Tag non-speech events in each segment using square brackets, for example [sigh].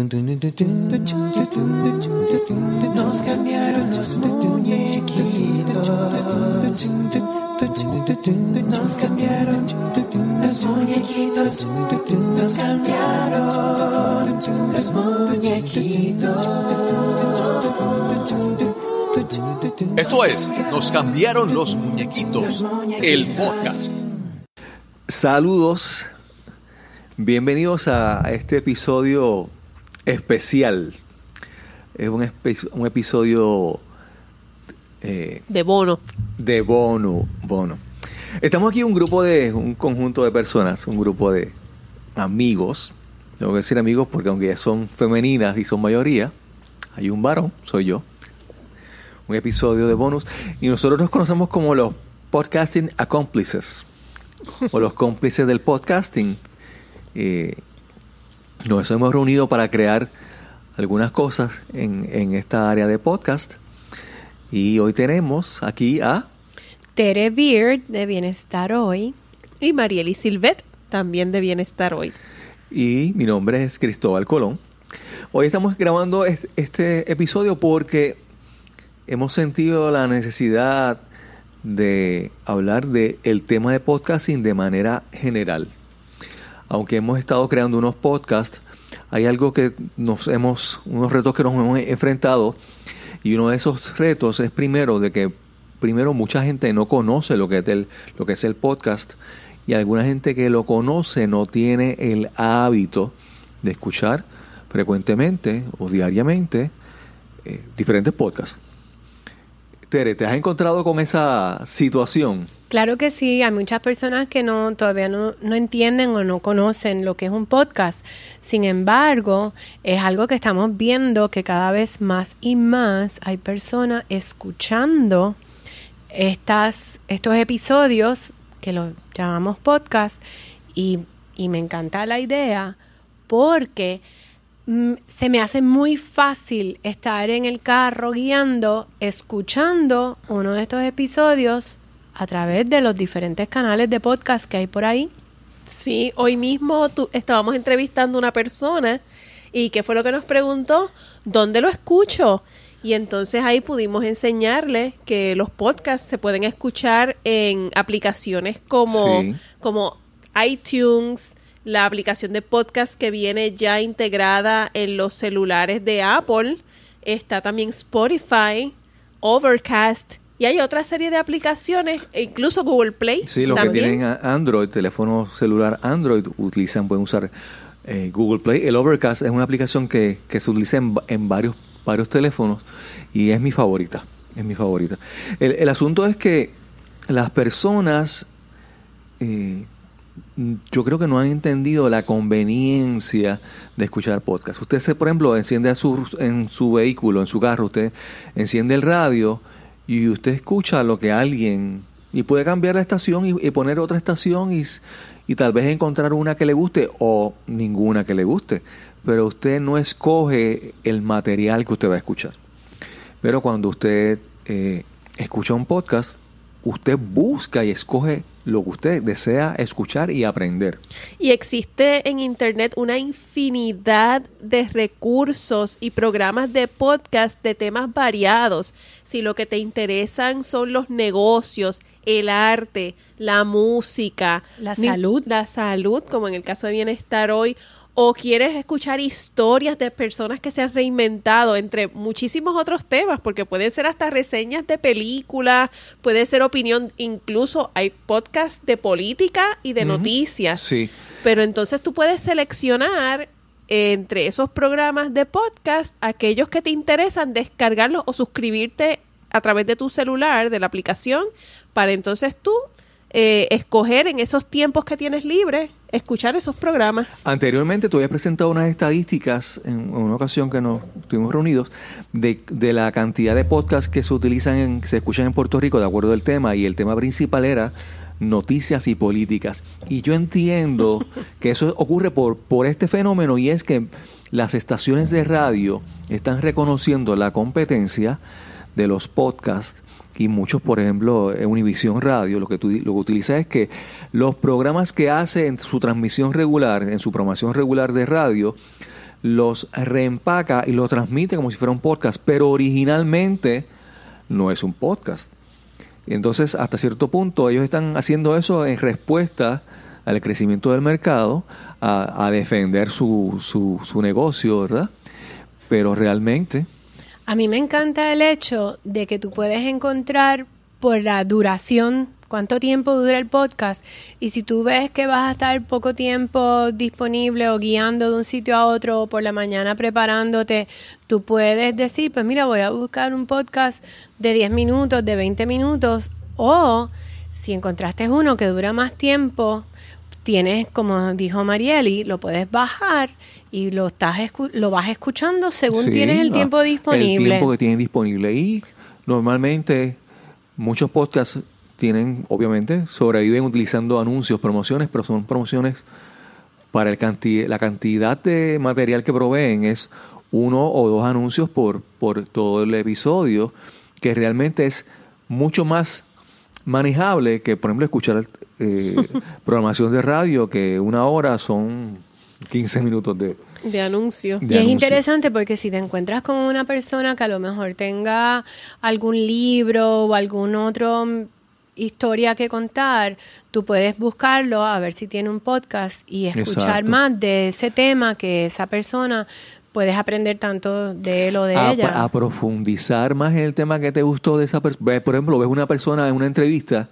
Nos cambiaron los muñequitos. Nos cambiaron los muñequitos. Nos cambiaron los muñequitos. Esto es Nos cambiaron los muñequitos, el podcast. Saludos, bienvenidos a este episodio especial. Es un, espe- un episodio eh, de bono. de bono, bono. Estamos aquí un grupo de, un conjunto de personas, un grupo de amigos. Tengo que decir amigos porque aunque son femeninas y son mayoría, hay un varón, soy yo. Un episodio de bonus. Y nosotros nos conocemos como los podcasting accomplices. o los cómplices del podcasting. Eh, nos hemos reunido para crear algunas cosas en, en esta área de podcast. Y hoy tenemos aquí a... Tere Beard de Bienestar Hoy. Y Marieli Silvet también de Bienestar Hoy. Y mi nombre es Cristóbal Colón. Hoy estamos grabando es- este episodio porque hemos sentido la necesidad de hablar del el tema de podcasting de manera general. Aunque hemos estado creando unos podcasts, hay algo que nos hemos, unos retos que nos hemos enfrentado y uno de esos retos es primero de que primero mucha gente no conoce lo que es el, lo que es el podcast y alguna gente que lo conoce no tiene el hábito de escuchar frecuentemente o diariamente eh, diferentes podcasts. Tere, ¿te has encontrado con esa situación? Claro que sí, hay muchas personas que no todavía no, no entienden o no conocen lo que es un podcast. Sin embargo, es algo que estamos viendo que cada vez más y más hay personas escuchando estas, estos episodios que los llamamos podcast y, y me encanta la idea porque se me hace muy fácil estar en el carro guiando, escuchando uno de estos episodios a través de los diferentes canales de podcast que hay por ahí. Sí, hoy mismo tu- estábamos entrevistando a una persona y qué fue lo que nos preguntó, ¿dónde lo escucho? Y entonces ahí pudimos enseñarle que los podcasts se pueden escuchar en aplicaciones como, Sí. como iTunes, la aplicación de podcast que viene ya integrada en los celulares de Apple, está también Spotify, Overcast, y hay otra serie de aplicaciones, e incluso Google Play. Sí, los que tienen Android, teléfono celular Android, utilizan, pueden usar eh, Google Play. El Overcast es una aplicación que, que se utiliza en varios, varios teléfonos y es mi favorita. Es mi favorita. El, el asunto es que las personas, eh, yo creo que no han entendido la conveniencia de escuchar podcast. Usted, se, por ejemplo, enciende a su, en su vehículo, en su carro, usted enciende el radio y usted escucha lo que alguien... Y puede cambiar la estación y, poner otra estación y, y tal vez encontrar una que le guste o ninguna que le guste. Pero usted no escoge el material que usted va a escuchar. Pero cuando usted eh, escucha un podcast, usted busca y escoge lo que usted desea escuchar y aprender. Y existe en Internet una infinidad de recursos y programas de podcast de temas variados. Si lo que te interesan son los negocios, el arte, la música, La salud. la salud, como en el caso de Bienestar Hoy, o quieres escuchar historias de personas que se han reinventado, entre muchísimos otros temas, porque pueden ser hasta reseñas de películas, puede ser opinión, incluso hay podcasts de política y de noticias. Sí. Pero entonces tú puedes seleccionar entre esos programas de podcast aquellos que te interesan, descargarlos o suscribirte a través de tu celular, de la aplicación, para entonces tú eh, escoger en esos tiempos que tienes libre, escuchar esos programas. Anteriormente tú habías presentado unas estadísticas en una ocasión que nos estuvimos reunidos de, de la cantidad de podcasts que se utilizan, en, que se escuchan en Puerto Rico de acuerdo al tema y el tema principal era noticias y políticas. Y yo entiendo que eso ocurre por, por este fenómeno y es que las estaciones de radio están reconociendo la competencia de los podcasts y muchos, por ejemplo, en Univisión Radio, lo que, tú, lo que utiliza es que los programas que hace en su transmisión regular, en su programación regular de radio, los reempaca y los transmite como si fuera un podcast, pero originalmente no es un podcast. Entonces, hasta cierto punto, ellos están haciendo eso en respuesta al crecimiento del mercado, a, a defender su, su, su negocio, ¿verdad? Pero realmente, A mí me encanta el hecho de que tú puedes encontrar por la duración, cuánto tiempo dura el podcast, y si tú ves que vas a estar poco tiempo disponible o guiando de un sitio a otro o por la mañana preparándote, tú puedes decir, pues mira, voy a buscar un podcast de 10 minutos, de 20 minutos, o si encontraste uno que dura más tiempo, tienes, como dijo Marieli, lo puedes bajar y lo estás escu- lo vas escuchando según Sí, tienes el tiempo disponible. El tiempo que tienen disponible. Y normalmente muchos podcasts tienen, obviamente, sobreviven utilizando anuncios, promociones, pero son promociones para el canti- la cantidad de material que proveen es uno o dos anuncios por, por todo el episodio, que realmente es mucho más manejable que, por ejemplo, escuchar eh, [laughs] programación de radio, que una hora son 15 minutos de, De anuncio. de Y es interesante porque si te encuentras con una persona que a lo mejor tenga algún libro o algún otro mm, historia que contar, tú puedes buscarlo a ver si tiene un podcast y escuchar Exacto. más de ese tema que esa persona puedes aprender tanto de él o de a, ella. a profundizar más en el tema que te gustó de esa persona. Por ejemplo, ves una persona en una entrevista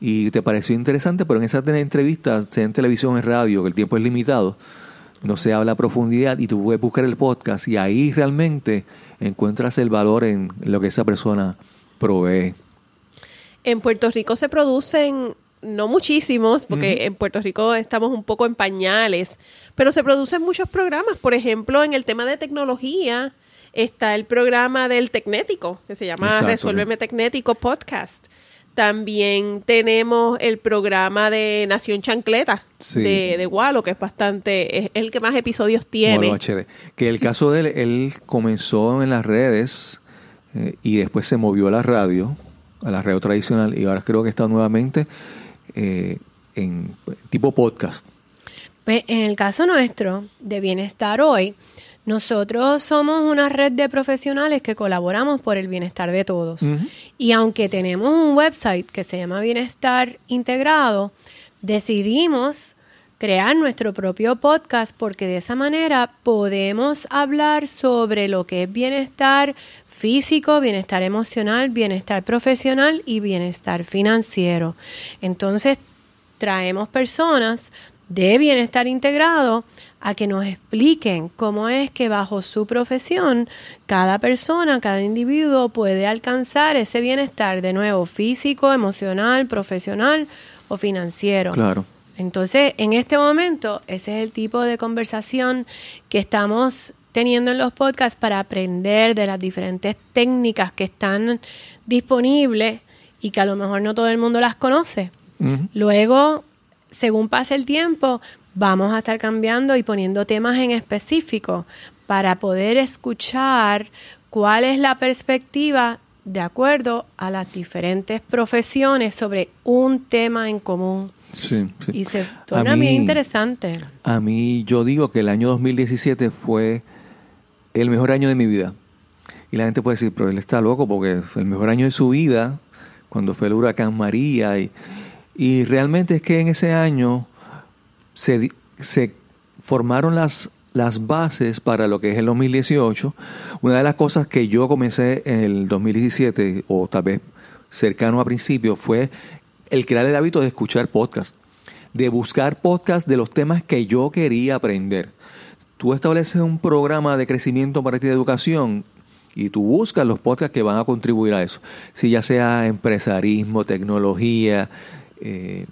y te pareció interesante, pero en esa entrevista, sea en televisión o en radio, que el tiempo es limitado, no se habla a profundidad y tú puedes buscar el podcast y ahí realmente encuentras el valor en lo que esa persona provee. En Puerto Rico se producen, no muchísimos, porque en Puerto Rico estamos un poco en pañales, pero se producen muchos programas. Por ejemplo, en el tema de tecnología está el programa del Tecnético, que se llama Exacto. Resuélveme Tecnético Podcast. También tenemos el programa de Nación Chancleta Sí. de, de Walo, que es bastante, es el que más episodios tiene. Que el caso de él, él comenzó en las redes eh, y después se movió a la radio, a la radio tradicional, y ahora creo que está nuevamente eh, en tipo podcast. Pues, en el caso nuestro de Bienestar Hoy, nosotros somos una red de profesionales que colaboramos por el bienestar de todos. Y aunque tenemos un website que se llama Bienestar Integrado, decidimos crear nuestro propio podcast porque de esa manera podemos hablar sobre lo que es bienestar físico, bienestar emocional, bienestar profesional y bienestar financiero. Entonces, traemos personas de bienestar integrado a que nos expliquen cómo es que bajo su profesión cada persona, cada individuo puede alcanzar ese bienestar de nuevo físico, emocional, profesional o financiero. Claro. Entonces, en este momento, ese es el tipo de conversación que estamos teniendo en los podcasts para aprender de las diferentes técnicas que están disponibles y que a lo mejor no todo el mundo las conoce. Luego, según pase el tiempo, vamos a estar cambiando y poniendo temas en específico para poder escuchar cuál es la perspectiva de acuerdo a las diferentes profesiones sobre un tema en común. Sí, sí. Y se A torna mí- bien interesante. A mí, yo digo que el año 2017 fue el mejor año de mi vida. Y la gente puede decir, pero él está loco porque fue el mejor año de su vida, cuando fue el huracán María. Y, y realmente es que en ese año se, se formaron las, las bases para lo que es el 2018. Una de las cosas que yo comencé en el 2017, o tal vez cercano a principio, fue el crear el hábito de escuchar podcast, de buscar podcast de los temas que yo quería aprender. Tú estableces un programa de crecimiento para ti de educación y tú buscas los podcasts que van a contribuir a eso. Si ya sea empresarismo, tecnología, eh,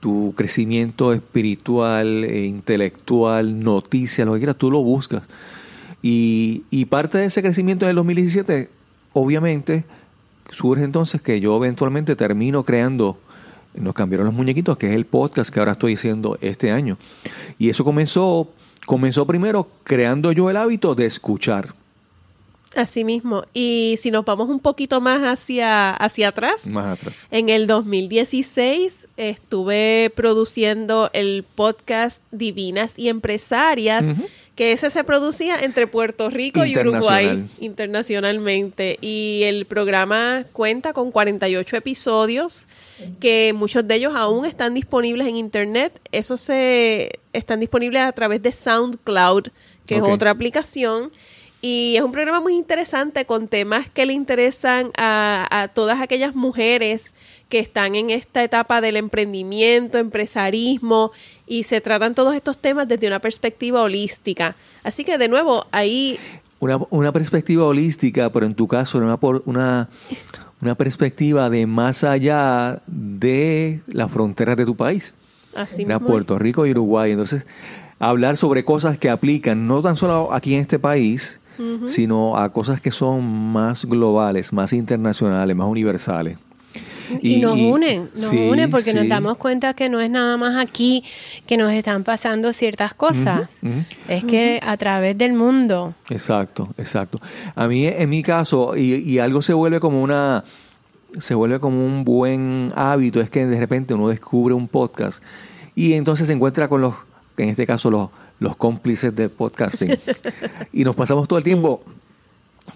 tu crecimiento espiritual, eh, intelectual, noticias, lo que quieras, tú lo buscas. Y, y parte de ese crecimiento en el 2017, obviamente, surge entonces que yo eventualmente termino creando Nos cambiaron los muñequitos, que es el podcast que ahora estoy haciendo este año. Y eso comenzó, comenzó primero creando yo el hábito de escuchar. Así mismo. Y si nos vamos un poquito más hacia, hacia atrás, Más atrás. en el 2016 estuve produciendo el podcast Divinas y Empresarias. Que ese se producía entre Puerto Rico y. Uruguay internacionalmente. Y el programa cuenta con 48 episodios, que muchos de ellos aún están disponibles en internet. Esos se están disponibles a través de SoundCloud, que es otra aplicación. Y es un programa muy interesante con temas que le interesan a, a todas aquellas mujeres que están en esta etapa del emprendimiento, empresarismo, y se tratan todos estos temas desde una perspectiva holística. Así que de nuevo, ahí Una, una perspectiva holística, pero en tu caso una, por- una, una perspectiva de más allá de las fronteras de tu país. así Era mismo. Puerto Rico y Uruguay. Entonces, hablar sobre cosas que aplican no tan solo aquí en este país, sino a cosas que son más globales, más internacionales, más universales. Y, nos unen, nos sí, unen porque nos damos cuenta que no es nada más aquí que nos están pasando ciertas cosas. Es que a través del mundo. Exacto, exacto. A mí, en mi caso, y, y algo se vuelve como una, se vuelve como un buen hábito, es que de repente uno descubre un podcast y entonces se encuentra con los, en este caso, los, los cómplices del podcasting. [laughs] y nos pasamos todo el tiempo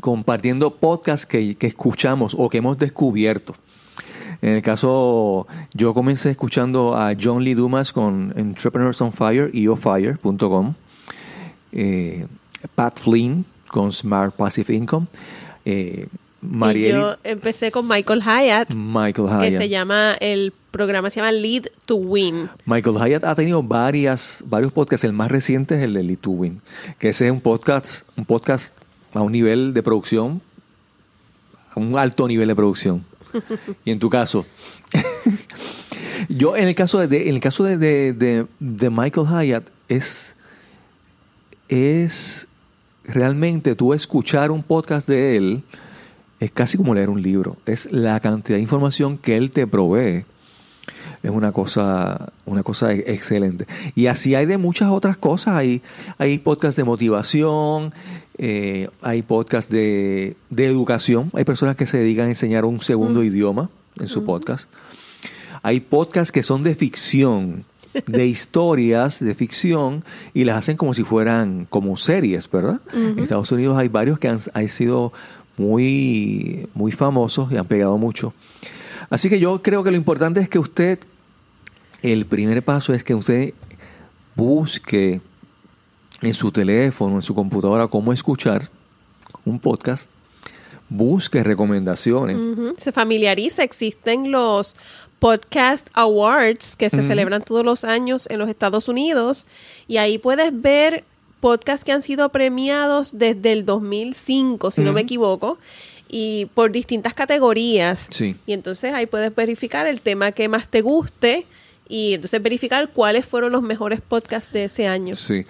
compartiendo podcasts que, que escuchamos o que hemos descubierto. En el caso, yo comencé escuchando a John Lee Dumas con Entrepreneurs on Fire, eofire.com. Eh, Pat Flynn con Smart Passive Income. Eh, Y yo empecé con Michael Hyatt, Michael que Hyatt. se llama, el programa se llama Lead to Win. Michael Hyatt ha tenido varias, varios podcasts. El más reciente es el de Lead to Win, que ese es un podcast, un podcast a un nivel de producción, a un alto nivel de producción. Y en tu caso, yo en el caso de, en el caso de, de- de- Michael Hyatt es es realmente tú escuchar un podcast de él es casi como leer un libro. Es la cantidad de información que él te provee es una cosa, una cosa e- excelente. Y así hay de muchas otras cosas. Hay, hay podcasts de motivación, eh, hay podcasts de, de educación. Hay personas que se dedican a enseñar un segundo idioma en su podcast. Hay podcasts que son de ficción, de [laughs] historias de ficción, y las hacen como si fueran como series, ¿verdad? En Estados Unidos hay varios que han, han sido muy, muy famosos y han pegado mucho. Así que yo creo que lo importante es que usted, el primer paso es que usted busque en su teléfono, en su computadora, cómo escuchar un podcast, busque recomendaciones. Se familiariza, existen los Podcast Awards que se celebran todos los años en los Estados Unidos y ahí puedes ver podcasts que han sido premiados desde el 2005, si no me equivoco, y por distintas categorías. Sí. Y entonces ahí puedes verificar el tema que más te guste y entonces verificar cuáles fueron los mejores podcasts de ese año. Sí.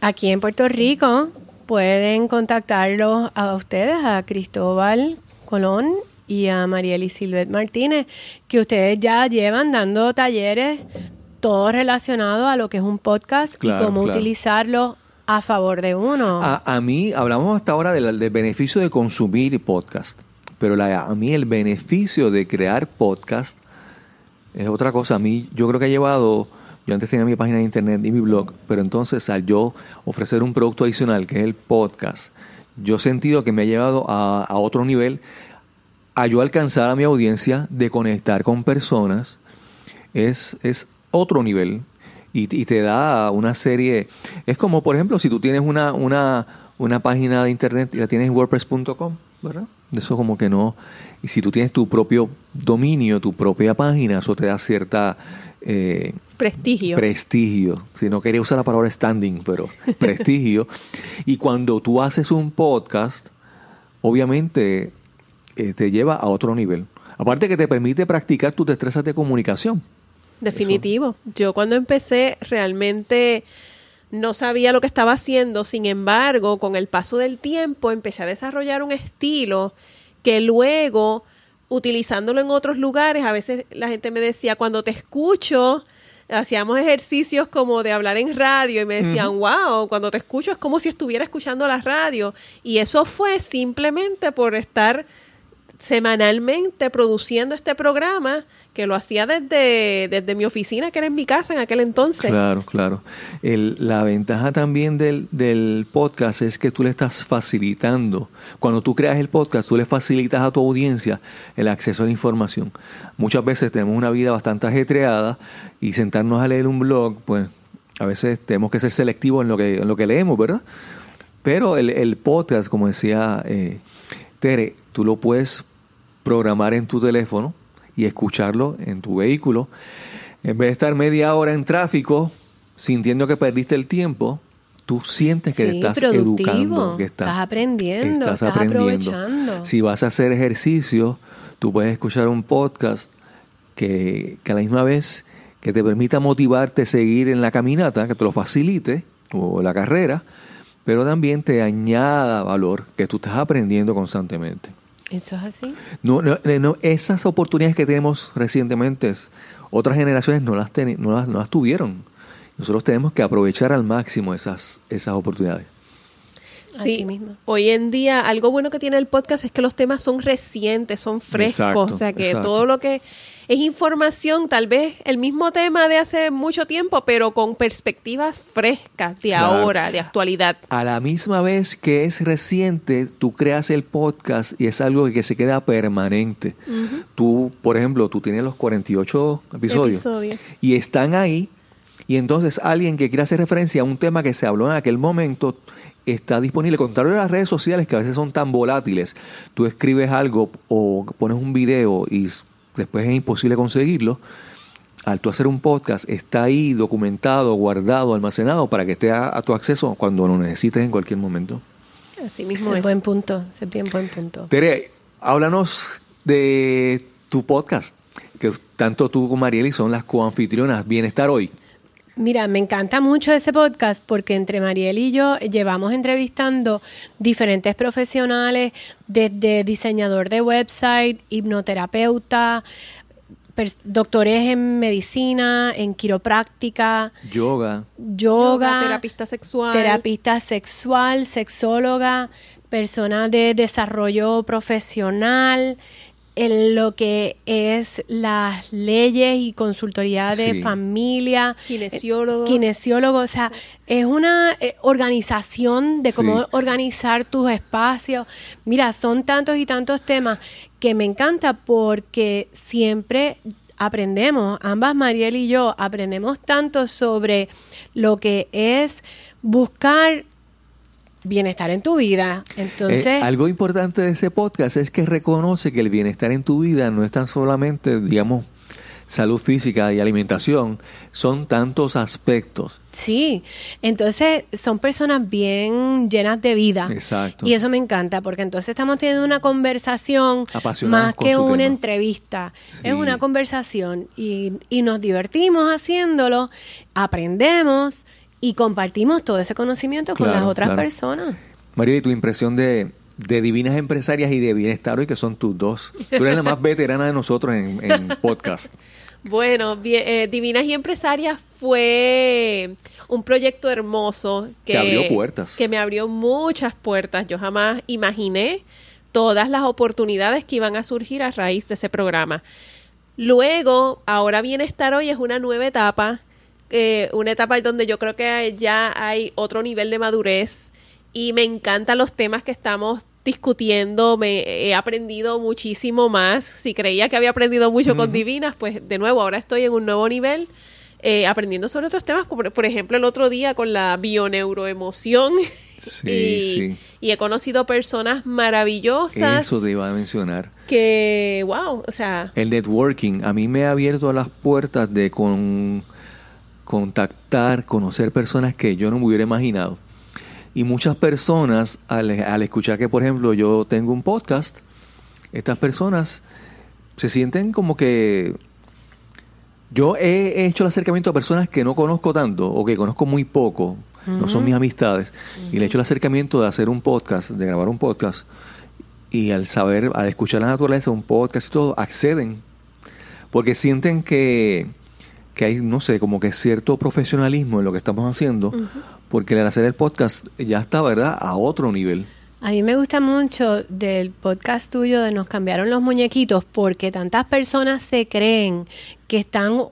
Aquí en Puerto Rico pueden contactarlos a ustedes, a Cristóbal Colón y a Marieli Silvet Martínez, que ustedes ya llevan dando talleres todo relacionado a lo que es un podcast Claro, y cómo claro. utilizarlo a favor de uno. A, a mí, hablamos hasta ahora del, del beneficio de consumir podcast, pero la- a mí el beneficio de crear podcast es otra cosa. A mí, yo creo que ha llevado, yo antes tenía mi página de internet y mi blog, pero entonces al yo ofrecer un producto adicional, que es el podcast, yo he sentido que me ha llevado a, otro nivel, a yo alcanzar a mi audiencia, de conectar con personas, es, es otro nivel y, y te da una serie. Es como, por ejemplo, si tú tienes una, una, una página de internet y la tienes en WordPress.com, ¿verdad? Eso como que no. Y si tú tienes tu propio dominio, tu propia página, eso te da cierta eh, Prestigio. prestigio. Si no quería usar la palabra standing, pero [laughs] prestigio. y cuando tú haces un podcast, obviamente eh, te lleva a otro nivel. Aparte que te permite practicar tus destrezas de comunicación. Definitivo. Yo cuando empecé realmente no sabía lo que estaba haciendo, sin embargo, con el paso del tiempo empecé a desarrollar un estilo que luego, utilizándolo en otros lugares, a veces la gente me decía, cuando te escucho, hacíamos ejercicios como de hablar en radio y me decían, wow, cuando te escucho es como si estuviera escuchando la radio. Y eso fue simplemente por estar semanalmente produciendo este programa que lo hacía desde, desde mi oficina, que era en mi casa en aquel entonces. Claro, claro. La ventaja también del, del podcast es que tú le estás facilitando. Cuando tú creas el podcast, tú le facilitas a tu audiencia el acceso a la información. Muchas veces tenemos una vida bastante ajetreada y sentarnos a leer un blog, pues a veces tenemos que ser selectivos en lo que, en lo que leemos, ¿verdad? Pero el, el podcast, como decía eh, Tere, tú lo puedes programar en tu teléfono y escucharlo en tu vehículo. En vez de estar media hora en tráfico, sintiendo que perdiste el tiempo, tú sientes que Sí, estás productivo, educando, que estás aprendiendo, estás aprovechando. Si vas a hacer ejercicio, tú puedes escuchar un podcast que, que a la misma vez que te permita motivarte a seguir en la caminata, que te lo facilite, o la carrera, pero también te añada valor que tú estás aprendiendo constantemente. Eso es así. No, no, eh, no, esas oportunidades que tenemos recientemente, otras generaciones no las, teni- no las, no las tuvieron. Nosotros tenemos que aprovechar al máximo esas, esas oportunidades. Sí, Así mismo. hoy en día algo bueno que tiene el podcast es que los temas son recientes, son frescos, Exacto, o sea que exacto. todo lo que es información, tal vez el mismo tema de hace mucho tiempo, pero con perspectivas frescas de Claro. ahora, de actualidad. A la misma vez que es reciente, tú creas el podcast y es algo que se queda permanente. Tú, por ejemplo, tú tienes los 48 episodios, Episodios. y están ahí y entonces alguien que quiera hacer referencia a un tema que se habló en aquel momento está disponible. Contrario a las redes sociales que a veces son tan volátiles, tú escribes algo o pones un video y después es imposible conseguirlo. Al tú hacer un podcast, está ahí documentado, guardado, almacenado para que esté a, a tu acceso cuando lo necesites en cualquier momento. Así mismo es es. buen punto, es bien buen punto. Tere, háblanos de tu podcast, que tanto tú como Marieli son las coanfitrionas Bienestar Hoy. Mira, me encanta mucho ese podcast porque entre Mariel y yo llevamos entrevistando diferentes profesionales, desde diseñador de website, hipnoterapeuta, doctores en medicina, en quiropráctica, Yoga. yoga, terapista sexual. terapista sexual, sexóloga, persona de desarrollo profesional, en lo que es las leyes y consultoría de Sí. familia, Kinesiólogo. eh, kinesiólogo, o sea, es una eh, organización de cómo Sí. organizar tus espacios. Mira, son tantos y tantos temas que me encanta porque siempre aprendemos, ambas Mariel y yo aprendemos tanto sobre lo que es buscar bienestar en tu vida. Entonces, Eh, algo importante de ese podcast es que reconoce que el bienestar en tu vida no es tan solamente, digamos, salud física y alimentación, son tantos aspectos. Sí, entonces son personas bien llenas de vida. Exacto. Y eso me encanta, porque entonces estamos teniendo una conversación más que una tema. entrevista. Sí. Es una conversación y, y nos divertimos haciéndolo, aprendemos y compartimos todo ese conocimiento con las otras claro. personas. María, ¿y tu impresión de, de Divinas Empresarias y de Bienestar Hoy, que son tus dos? Tú eres la más [laughs] veterana de nosotros en, en podcast. Bueno, bien, eh, Divinas y Empresarias fue un proyecto hermoso que abrió puertas. Que me abrió muchas puertas. Yo jamás imaginé todas las oportunidades que iban a surgir a raíz de ese programa. Luego, ahora Bienestar Hoy es una nueva etapa, eh, una etapa donde yo creo que ya hay otro nivel de madurez y me encantan los temas que estamos discutiendo, me he aprendido muchísimo más. Si creía que había aprendido mucho con Divinas, pues de nuevo, ahora estoy en un nuevo nivel. eh, aprendiendo sobre otros temas, como por ejemplo el otro día con la bioneuroemoción. Sí, [laughs] y, sí. y he conocido personas maravillosas Eso te iba a mencionar. que, wow, o sea, El networking a mí me ha abierto las puertas de con, contactar, conocer personas que yo no me hubiera imaginado. Y muchas personas, al, al escuchar que, por ejemplo, yo tengo un podcast, estas personas se sienten como que... Yo he hecho el acercamiento a personas que no conozco tanto o que conozco muy poco, no son mis amistades, y le he hecho el acercamiento de hacer un podcast, de grabar un podcast, y al saber, al escuchar la naturaleza, un podcast y todo, acceden. Porque sienten que, que hay, no sé, como que cierto profesionalismo en lo que estamos haciendo, porque al hacer el podcast ya está, ¿verdad?, a otro nivel. A mí me gusta mucho del podcast tuyo de Nos cambiaron los muñequitos porque tantas personas se creen que están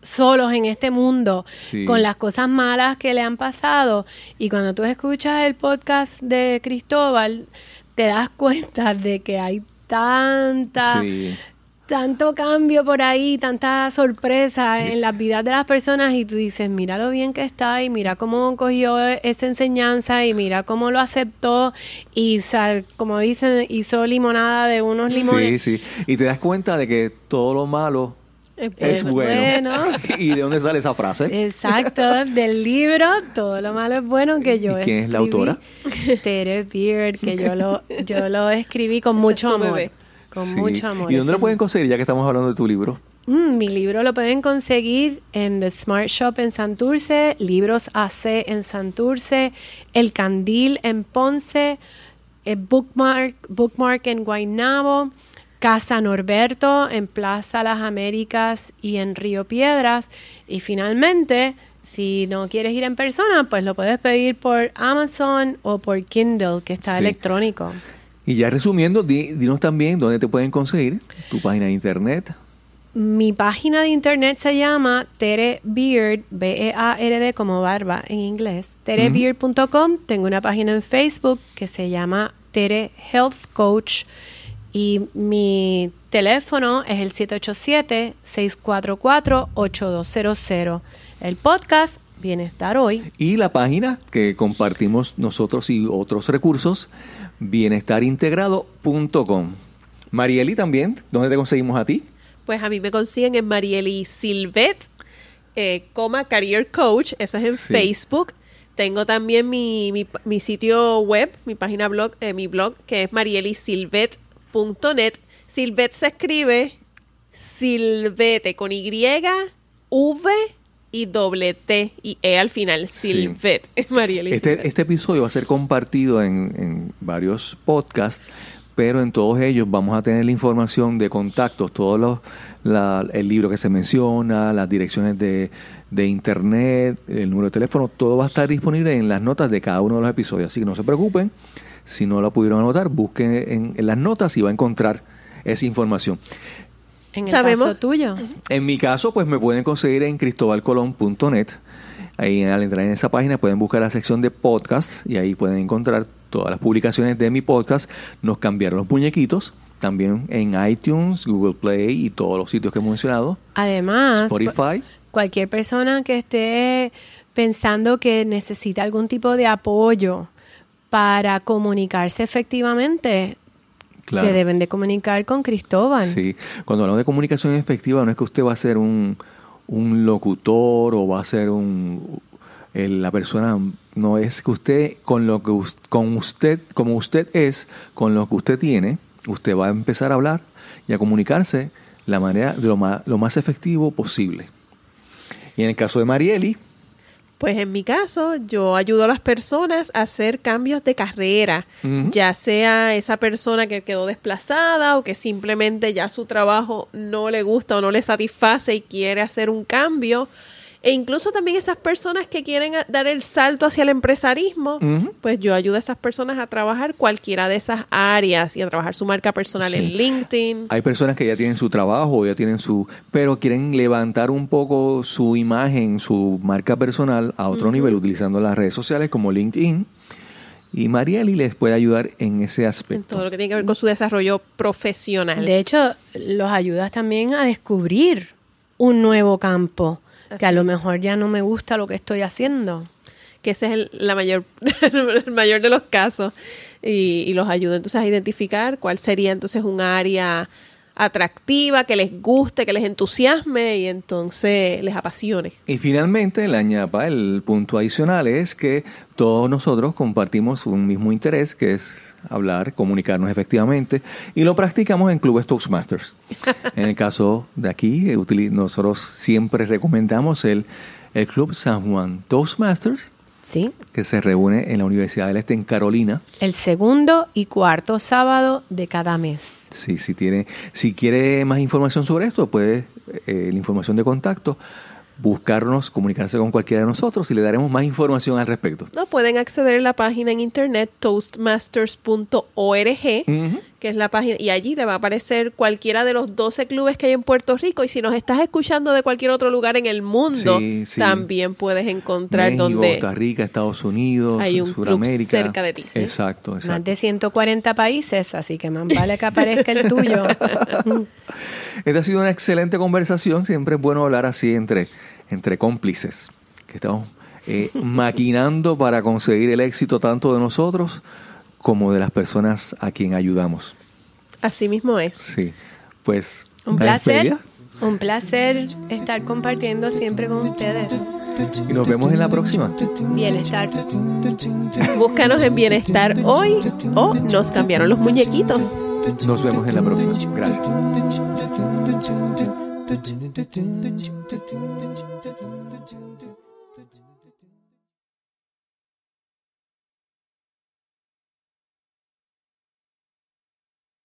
solos en este mundo Sí. con las cosas malas que le han pasado y cuando tú escuchas el podcast de Cristóbal te das cuenta de que hay tanta Sí. Tanto cambio por ahí, tanta sorpresa Sí. en las vidas de las personas y tú dices, mira lo bien que está y mira cómo cogió esa enseñanza y mira cómo lo aceptó y sal- como dicen, hizo limonada de unos Sí, limones. sí. Y te das cuenta de que todo lo malo es, bueno. [laughs] ¿Y de dónde sale esa frase? Exacto, del libro Todo lo malo es bueno que yo ¿Y quién es la autora? Tere Beard, que yo lo, yo lo escribí con mucho amor. bebé. Con Sí. mucho amor. ¿Y dónde lo pueden conseguir ya que estamos hablando de tu libro? Mm, mi libro lo pueden conseguir en The Smart Shop en Santurce, Libros AC en Santurce, El Candil en Ponce, eh, Bookmark, Bookmark en Guaynabo, Casa Norberto en Plaza Las Américas y en Río Piedras. Y finalmente, si no quieres ir en persona, pues lo puedes pedir por Amazon o por Kindle, que está Sí. electrónico. Y ya resumiendo, di- dinos también dónde te pueden conseguir tu página de internet. Mi página de internet se llama Tere Beard, B-E-A-R-D como barba en inglés, terebeard.com. Tengo una página en Facebook que se llama Tere Health Coach y mi teléfono es el 787-644-8200. El podcast Bienestar Hoy. Y la página que compartimos nosotros y otros recursos, bienestarintegrado.com. Marieli también, ¿dónde te conseguimos a ti? Pues a mí me consiguen en Marieli Silvet, eh, coma Career Coach, eso es en Sí. Facebook. Tengo también mi, mi, mi sitio web, mi página blog, eh, mi blog, que es marielisilvet.net. Silvet se escribe Silvete con Y, V y doble T y E al final. Sí. Silvet. [laughs] Silvet. Este, este episodio va a ser compartido en, en varios podcasts, pero en todos ellos vamos a tener la información de contactos, todos los, la- el libro que se menciona, las direcciones de, de internet, el número de teléfono, todo va a estar disponible en las notas de cada uno de los episodios. Así que no se preocupen, si no lo pudieron anotar, busquen en, en las notas y va a encontrar esa información. En el Sabemos- caso tuyo. En mi caso, pues me pueden conseguir en cristobalcolón.net. Ahí al entrar en esa página pueden buscar la sección de podcast y ahí pueden encontrar todas las publicaciones de mi podcast. Nos cambiaron los muñequitos. También en iTunes, Google Play y todos los sitios que he mencionado. Además, Spotify. cualquier persona que esté pensando que necesita algún tipo de apoyo para comunicarse efectivamente, Claro. se deben de comunicar con Cristóbal. Sí, cuando hablamos de comunicación efectiva, no es que usted va a ser un, un locutor o va a ser un la persona, no es que usted con lo que con usted, como usted es, con lo que usted tiene, usted va a empezar a hablar y a comunicarse la manera de lo más, lo más efectivo posible. Y en el caso de Marieli, Pues en mi caso, yo ayudo a las personas a hacer cambios de carrera, ya sea esa persona que quedó desplazada o que simplemente ya su trabajo no le gusta o no le satisface y quiere hacer un cambio. E incluso también esas personas que quieren a- dar el salto hacia el empresarismo, pues yo ayudo a esas personas a trabajar cualquiera de esas áreas y a trabajar su marca personal Sí. en LinkedIn. Hay personas que ya tienen su trabajo, ya tienen su, pero quieren levantar un poco su imagen, su marca personal a otro nivel utilizando las redes sociales como LinkedIn. Y Marieli les puede ayudar en ese En aspecto. todo lo que tiene que ver con su desarrollo profesional. De hecho, los ayudas también a descubrir un nuevo campo, que a lo mejor ya no me gusta lo que estoy haciendo. que ese es el, la mayor, [laughs] el mayor de los casos, y, y los ayuda entonces a identificar cuál sería entonces un área atractiva, que les guste, que les entusiasme y entonces les apasione. Y finalmente, la ñapa, el punto adicional es que todos nosotros compartimos un mismo interés, que es hablar, comunicarnos efectivamente, y lo practicamos en clubes Toastmasters. [laughs] en el caso de aquí, eh, nosotros siempre recomendamos el, el Club San Juan Toastmasters, ¿Sí? que se reúne en la Universidad del Este en Carolina. El segundo y cuarto sábado de cada mes. Sí, si tiene, si quiere más información sobre esto, puede, eh, la información de contacto, buscarnos, comunicarse con cualquiera de nosotros y le daremos más información al respecto. No, pueden acceder a la página en internet toastmasters.org. que es la página, y allí le va a aparecer cualquiera de los 12 clubes que hay en Puerto Rico. Y si nos estás escuchando de cualquier otro lugar en el mundo, Sí, sí. también puedes encontrar México, donde Costa Rica, Estados Unidos, Hay un club cerca de ti. Sí. Exacto, Más exacto. de 140 países, así que más vale que aparezca el tuyo. [laughs] Esta ha sido una excelente conversación. Siempre es bueno hablar así entre, entre cómplices, que estamos eh, [laughs] maquinando para conseguir el éxito tanto de nosotros como de las personas a quien ayudamos. así mismo es. Sí, pues Un la placer. Un placer estar compartiendo siempre con ustedes. Y nos vemos en la próxima. Bienestar. Búscanos en Bienestar hoy o nos cambiaron los muñequitos. Nos vemos en la próxima. Gracias. Gracias.